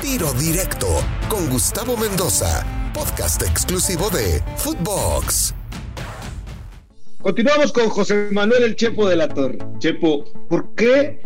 Tiro Directo con Gustavo Mendoza, podcast exclusivo de Footbox. Continuamos con José Manuel El Chepo de la Torre. Chepo, ¿por qué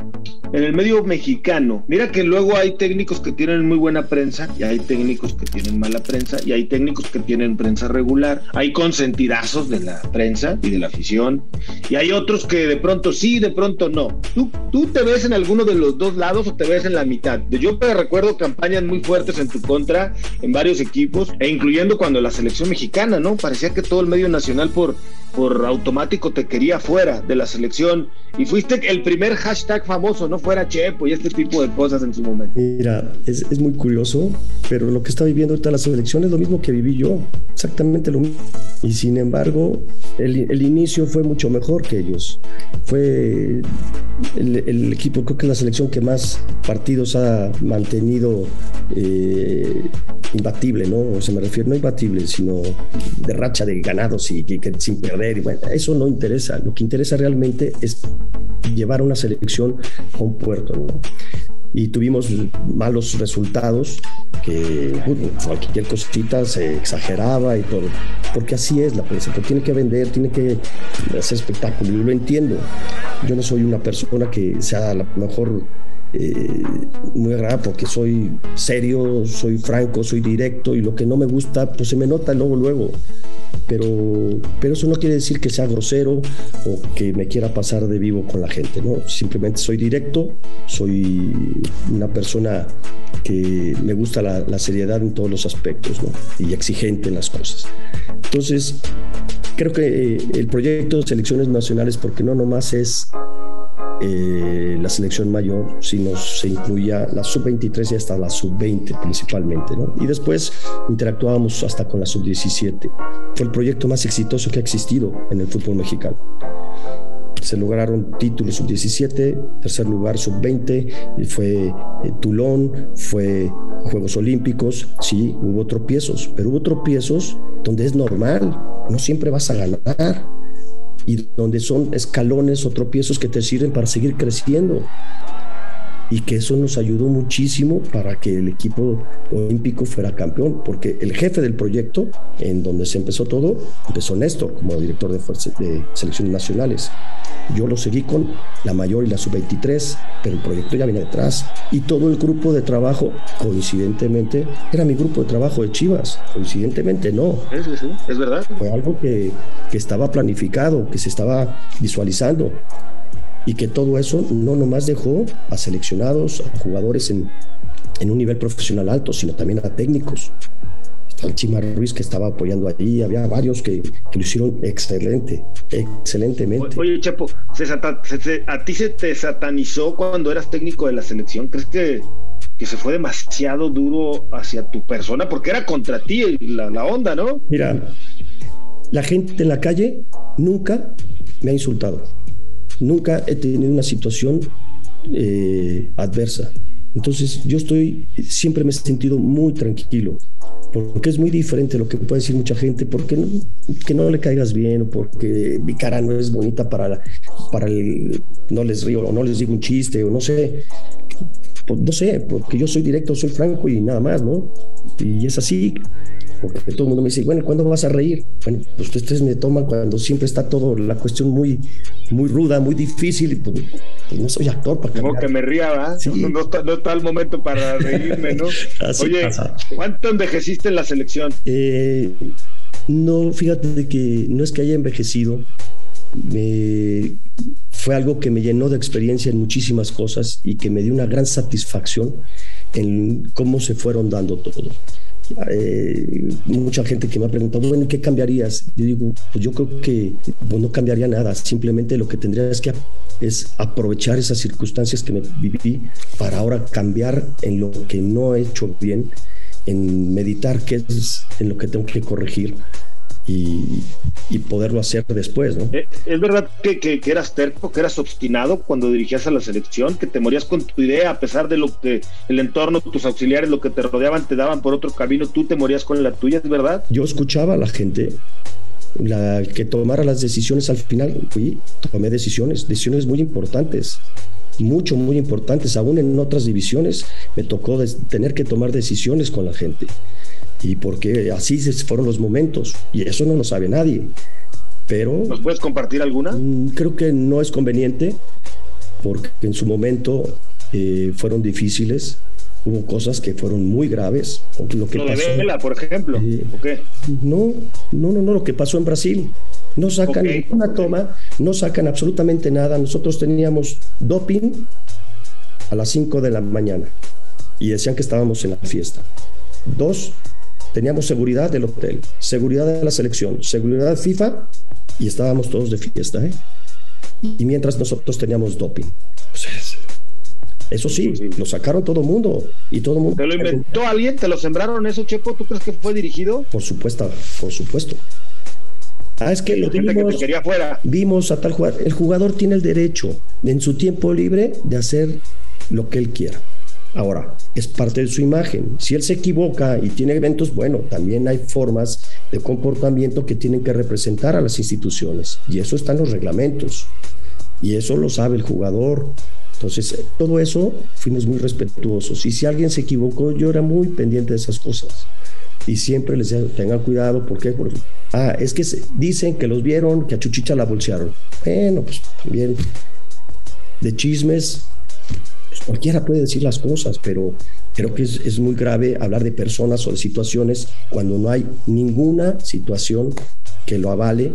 en el medio mexicano? Mira que luego hay técnicos que tienen muy buena prensa y hay técnicos que tienen mala prensa y hay técnicos que tienen prensa regular. Hay consentidazos de la prensa y de la afición y hay otros que de pronto sí, de pronto no. ¿Tú, tú te ves en alguno de los dos lados o te ves en la mitad? Yo recuerdo campañas muy fuertes en tu contra en varios equipos e incluyendo cuando la selección mexicana, ¿no? Parecía que todo el medio nacional por, por automático te quería fuera de la selección y fuiste el primer hashtag famoso, no fuera Chepo y este tipo de cosas en su momento. Mira, es, es muy curioso, pero lo que está viviendo ahorita la selección es lo mismo que viví yo, exactamente lo mismo. Y sin embargo, el, el inicio fue mucho mejor que ellos. Fue el, el, equipo, creo que la selección que más partidos ha mantenido eh, imbatible, ¿no? O sea, me refiero no imbatible, sino de racha de ganados y, y, y sin perder. Y bueno, eso no interesa. Lo que interesa realmente es llevar una selección a un puerto, ¿no? Y tuvimos malos resultados que cualquier cosita se exageraba y todo. Porque así es la prensa tiene que vender tiene que hacer espectáculo y lo entiendo. Yo no soy una persona que sea a lo mejor eh, muy agradable porque soy serio, soy franco, soy directo y lo que no me gusta pues se me nota luego luego. Pero, pero eso no quiere decir que sea grosero o que me quiera pasar de vivo con la gente, ¿no? Simplemente soy directo, soy una persona que me gusta la, la seriedad en todos los aspectos, ¿no? Y exigente en las cosas. Entonces, creo que eh, el proyecto de selecciones nacionales, porque no nomás es eh, la selección mayor, sino se incluía la sub-23 y hasta la sub-20 principalmente. Y después interactuábamos hasta con la sub-17. Fue el proyecto más exitoso que ha existido en el fútbol mexicano. Se lograron títulos sub-17, tercer lugar sub-20, fue eh, Tulón, fue Juegos Olímpicos, sí, hubo tropiezos, pero hubo tropiezos donde es normal, no siempre vas a ganar y donde son escalones o tropiezos que te sirven para seguir creciendo. Y que eso nos ayudó muchísimo para que el equipo olímpico fuera campeón, porque el jefe del proyecto, en donde se empezó todo, empezó Néstor como director de, de selecciones nacionales. Yo lo seguí con la mayor y la sub-23, pero el proyecto ya viene detrás. Y todo el grupo de trabajo, coincidentemente, era mi grupo de trabajo de Chivas. Coincidentemente, no. Sí, sí, sí, es verdad. Fue algo que, que estaba planificado, que se estaba visualizando y que todo eso no nomás dejó a seleccionados, a jugadores en, en un nivel profesional alto, sino también a técnicos. Está el Chima Ruiz que estaba apoyando allí, había varios que, que lo hicieron excelente, excelentemente. Oye, Chepo, ¿se sata, se, se, ¿a ti se te satanizó cuando eras técnico de la selección? ¿Crees que, que se fue demasiado duro hacia tu persona? Porque era contra ti la, la onda, ¿no? Mira, la gente en la calle nunca me ha insultado nunca he tenido una situación eh, adversa. Entonces yo estoy, siempre me he sentido muy tranquilo, porque es muy diferente lo que puede decir mucha gente, porque no, que no le caigas bien porque mi cara no es bonita para, para el, no les río o no les digo un chiste o no sé, no sé, porque yo soy directo, soy franco y nada más, ¿no? Y es así, porque todo el mundo me dice, bueno, ¿cuándo vas a reír? Bueno, pues ustedes me toman cuando siempre está todo la cuestión muy, muy ruda, muy difícil, y pues, pues no soy actor para Como que me ría, ¿verdad? Sí. No, no, está, no, está, el momento para reírme, ¿no? Oye, pasa. ¿cuánto envejeciste en la selección? Eh, no, fíjate que no es que haya envejecido, me, fue algo que me llenó de experiencia en muchísimas cosas y que me dio una gran satisfacción en cómo se fueron dando todo. Eh, mucha gente que me ha preguntado, bueno, ¿qué cambiarías? Yo digo, pues yo creo que pues no cambiaría nada, simplemente lo que tendría es que es aprovechar esas circunstancias que me viví para ahora cambiar en lo que no he hecho bien, en meditar qué es en lo que tengo que corregir y, y, poderlo hacer después, ¿no? Eh, ¿Es verdad que, que, que, eras terco, que eras obstinado cuando dirigías a la selección, que te morías con tu idea a pesar de lo que el entorno, tus auxiliares, lo que te rodeaban, te daban por otro camino, tú te morías con la tuya, ¿es verdad? Yo escuchaba a la gente, la que tomara las decisiones al final, fui, tomé decisiones, decisiones muy importantes mucho, muy importantes. Aún en otras divisiones me tocó tener que tomar decisiones con la gente. Y porque así fueron los momentos. Y eso no lo sabe nadie. Pero... ¿Nos puedes compartir alguna? Mm, creo que no es conveniente porque en su momento eh, fueron difíciles hubo cosas que fueron muy graves. Lo, que pasó, de Vela, por ejemplo. Eh, no, no, no, no, lo que pasó en Brasil. No sacan una toma, no sacan absolutamente nada. Nosotros teníamos doping a las 5 de la mañana y decían que estábamos en la fiesta. Dos, teníamos seguridad del hotel, seguridad de la selección, seguridad FIFA y estábamos todos de fiesta. ¿eh? Y mientras nosotros teníamos doping. Pues eso sí, lo sacaron todo el mundo y todo mundo. ¿Te lo inventó alguien? ¿Te lo sembraron eso, Chepo? ¿Tú crees que fue dirigido? Por supuesto, por supuesto. Ah, es que lo vimos, que quería fuera. vimos a tal jugador. El jugador tiene el derecho en su tiempo libre de hacer lo que él quiera. Ahora, es parte de su imagen. Si él se equivoca y tiene eventos, bueno, también hay formas de comportamiento que tienen que representar a las instituciones. Y eso está en los reglamentos. Y eso lo sabe el jugador. Entonces, todo eso fuimos muy respetuosos. Y si alguien se equivocó, yo era muy pendiente de esas cosas. Y siempre les decía, tengan cuidado, ¿por qué? Porque, ah, es que dicen que los vieron, que a Chuchicha la bolsearon. Bueno, pues también de chismes, cualquiera puede decir las cosas, pero creo que es, es, muy grave hablar de personas o de situaciones cuando no hay ninguna situación que lo avale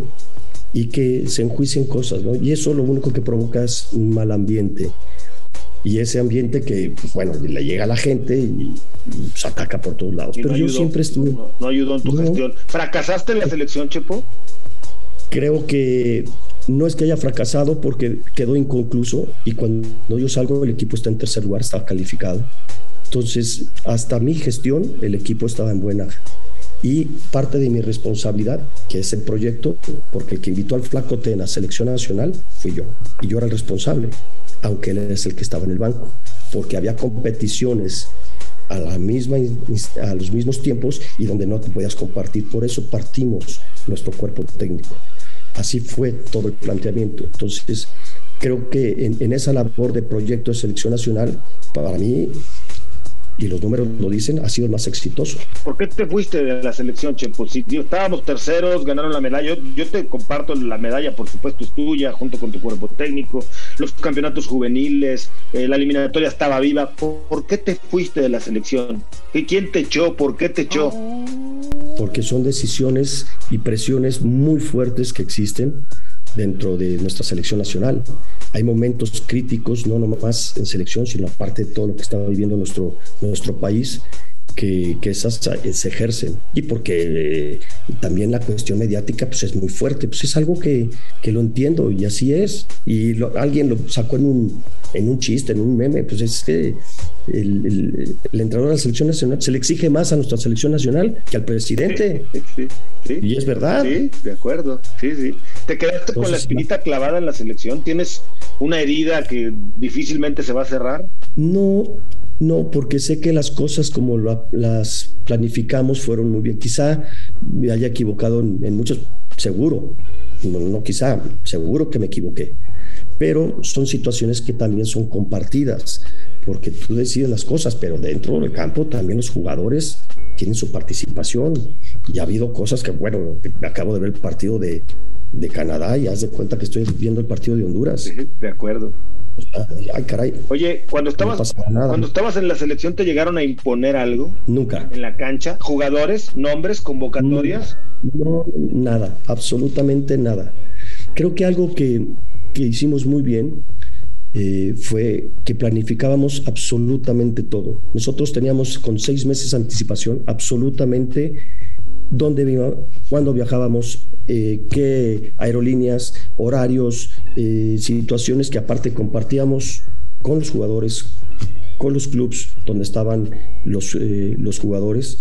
y que se enjuicien cosas, ¿no? Y eso lo único que provoca es un mal ambiente y ese ambiente que, pues, bueno, le llega a la gente y, se ataca por todos lados. Pero yo siempre estuve... No, ayudó en tu gestión. ¿Fracasaste en la selección, Chepo? Creo que no es que haya fracasado porque quedó inconcluso y cuando yo salgo el equipo está en tercer lugar, está calificado. Entonces, hasta mi gestión, el equipo estaba en buena. Y parte de mi responsabilidad, que es el proyecto, porque el que invitó al Flaco Ten a selección nacional fui yo, y yo era el responsable aunque él es el que estaba en el banco, porque había competiciones a, la misma, a los mismos tiempos y donde no te podías compartir. Por eso partimos nuestro cuerpo técnico. Así fue todo el planteamiento. Entonces, creo que en, en esa labor de proyecto de selección nacional, para mí y los números lo dicen, ha sido el más exitoso. ¿Por qué te fuiste de la selección, Chepo? Si estábamos terceros, ganaron la medalla. Yo, te comparto la medalla, por supuesto, es tuya, junto con tu cuerpo técnico, los campeonatos juveniles, eh, la eliminatoria estaba viva. ¿Por, qué te fuiste de la selección? ¿Quién te echó? ¿Por qué te echó? Porque son decisiones y presiones muy fuertes que existen dentro de nuestra selección nacional. Hay momentos críticos, no nomás en selección, sino aparte de todo lo que está viviendo nuestro, nuestro país, que, que, esas se ejercen y porque eh, también la cuestión mediática pues es muy fuerte, pues es algo que, que lo entiendo y así es y alguien lo sacó en un, en un chiste, en un meme, pues es que el, el, el, entrenador de la selección nacional se le exige más a nuestra selección nacional que al presidente. Sí, sí, y es verdad. Sí, de acuerdo. Sí, sí. ¿Te quedaste con la espinita clavada en la selección? ¿Tienes una herida que difícilmente se va a cerrar? No, no, porque sé que las cosas como las planificamos fueron muy bien. Quizá me haya equivocado en, muchos, seguro, no, no, quizá, seguro que me equivoqué, pero son situaciones que también son compartidas, porque tú decides las cosas, pero dentro del campo también los jugadores tienen su participación. Y ha habido cosas que, bueno, acabo de ver el partido de, de Canadá y haz de cuenta que estoy viendo el partido de Honduras. De acuerdo. Ay, caray. Oye, cuando estabas, cuando estabas en la selección, ¿te llegaron a imponer algo? Nunca. ¿En la cancha? ¿Jugadores? ¿Nombres? ¿Convocatorias? No, nada, absolutamente nada. Creo que algo que, que hicimos muy bien eh, fue que planificábamos absolutamente todo. Nosotros teníamos con seis meses de anticipación absolutamente dónde iba, cuándo viajábamos, eh, qué aerolíneas, horarios, eh, situaciones que aparte compartíamos con los jugadores, con los clubes donde estaban los, eh, los jugadores,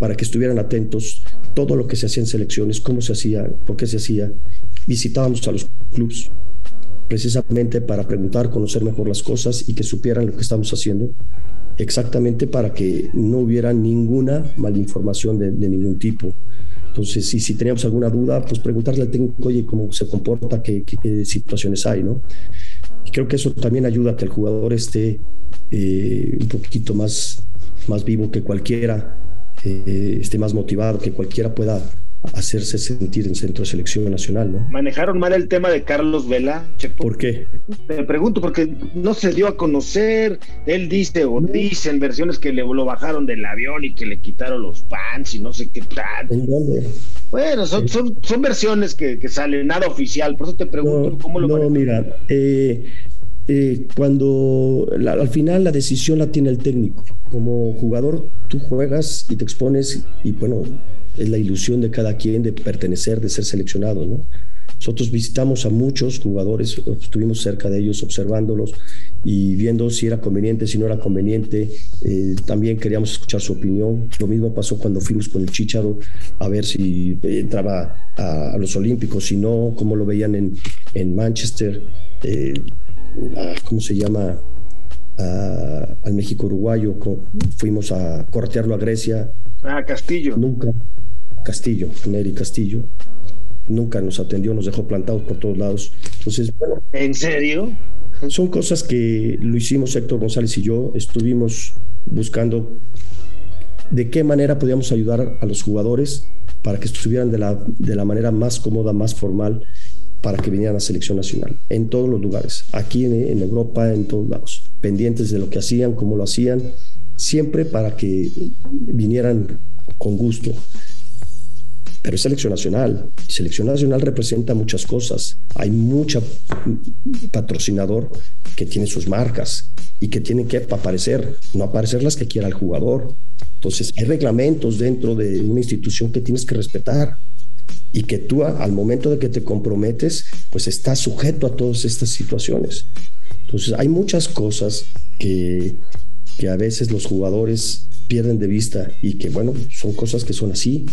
para que estuvieran atentos todo lo que se hacía en selecciones, cómo se hacía, por qué se hacía. Visitábamos a los clubes precisamente para preguntar, conocer mejor las cosas y que supieran lo que estamos haciendo exactamente para que no hubiera ninguna malinformación de, de ningún tipo. Entonces, si, si teníamos alguna duda, pues preguntarle al técnico, oye, cómo se comporta, qué, qué, qué situaciones hay, ¿no? Y creo que eso también ayuda a que el jugador esté eh, un poquito más, más vivo que cualquiera, eh, esté más motivado, que cualquiera pueda hacerse sentir en centro de selección nacional, ¿no? ¿Manejaron mal el tema de Carlos Vela, Chepo? ¿Por qué? Te pregunto, porque no se dio a conocer, él dice o dicen versiones que le lo bajaron del avión y que le quitaron los pants y no sé qué tal. ¿En dónde? Bueno, son, son, son versiones que, que, salen, nada oficial, por eso te pregunto cómo lo No, mira, eh, eh, cuando al final la decisión la tiene el técnico. Como jugador, tú juegas y te expones y bueno, es la ilusión de cada quien de pertenecer, de ser seleccionado, ¿no? Nosotros visitamos a muchos jugadores, estuvimos cerca de ellos observándolos y viendo si era conveniente, si no era conveniente. Eh, también queríamos escuchar su opinión. Lo mismo pasó cuando fuimos con el Chicharo a ver si entraba a, los Olímpicos, si no, cómo lo veían en, en Manchester. Eh, ¿Cómo se llama? Al México uruguayo, fuimos a cortearlo a Grecia. Ah, Castillo. Nunca, Castillo, Neri Castillo. Nunca nos atendió, nos dejó plantados por todos lados. Entonces, bueno. ¿En serio? Son cosas que lo hicimos Héctor González y yo. Estuvimos buscando de qué manera podíamos ayudar a los jugadores para que estuvieran de la, de la manera más cómoda, más formal, para que vinieran a la selección nacional, en todos los lugares, aquí en, en Europa, en todos lados, pendientes de lo que hacían, cómo lo hacían, siempre para que vinieran con gusto pero es selección nacional. Selección nacional representa muchas cosas. Hay mucha patrocinador que tiene sus marcas y que tienen que aparecer, no aparecer las que quiera el jugador. Entonces, hay reglamentos dentro de una institución que tienes que respetar y que tú al momento de que te comprometes, pues estás sujeto a todas estas situaciones. Entonces, hay muchas cosas que, que a veces los jugadores pierden de vista y que, bueno, son cosas que son así.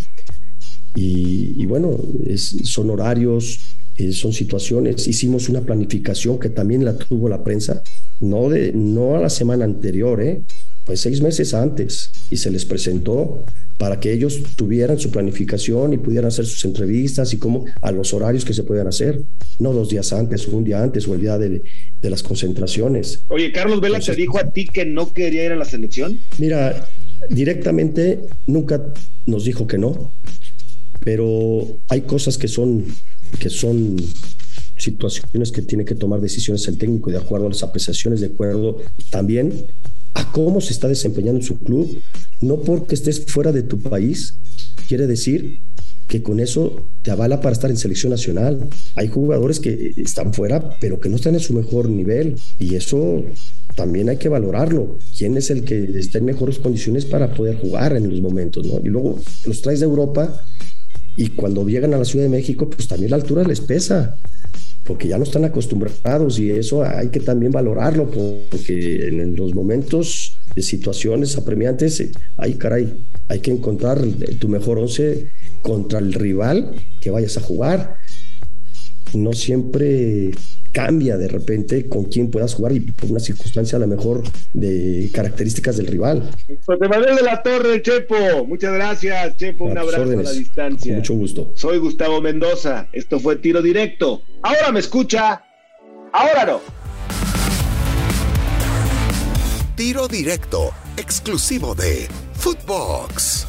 Y, bueno, son horarios, eh, son situaciones. Hicimos una planificación que también la tuvo la prensa, no, de, no a la semana anterior, ¿eh? Pues seis meses antes, y se les presentó para que ellos tuvieran su planificación y pudieran hacer sus entrevistas y cómo a los horarios que se puedan hacer, no dos días antes, un día antes o el día de, de las concentraciones. Oye, Carlos Vela te dijo a ti que no quería ir a la selección. Mira, directamente nunca nos dijo que no pero hay cosas que son, que son situaciones que tiene que tomar decisiones el técnico de acuerdo a las apreciaciones, de acuerdo también a cómo se está desempeñando su club. No porque estés fuera de tu país quiere decir que con eso te avala para estar en selección nacional. Hay jugadores que están fuera, pero que no están en su mejor nivel y eso también hay que valorarlo. ¿Quién es el que está en mejores condiciones para poder jugar en los momentos? ¿no? Y luego los traes de Europa y cuando llegan a la Ciudad de México, pues también la altura les pesa, porque ya no están acostumbrados y eso hay que también valorarlo, porque en los momentos de situaciones apremiantes, hay caray, hay que encontrar tu mejor once contra el rival que vayas a jugar. No siempre cambia de repente con quién puedas jugar y por una circunstancia a lo mejor de características del rival. José Manuel de la Torre, Chepo, muchas gracias, Chepo, un abrazo a la distancia. mucho gusto. Soy Gustavo Mendoza, esto fue Tiro Directo. Ahora me escucha, ahora no. Tiro Directo, exclusivo de Footbox.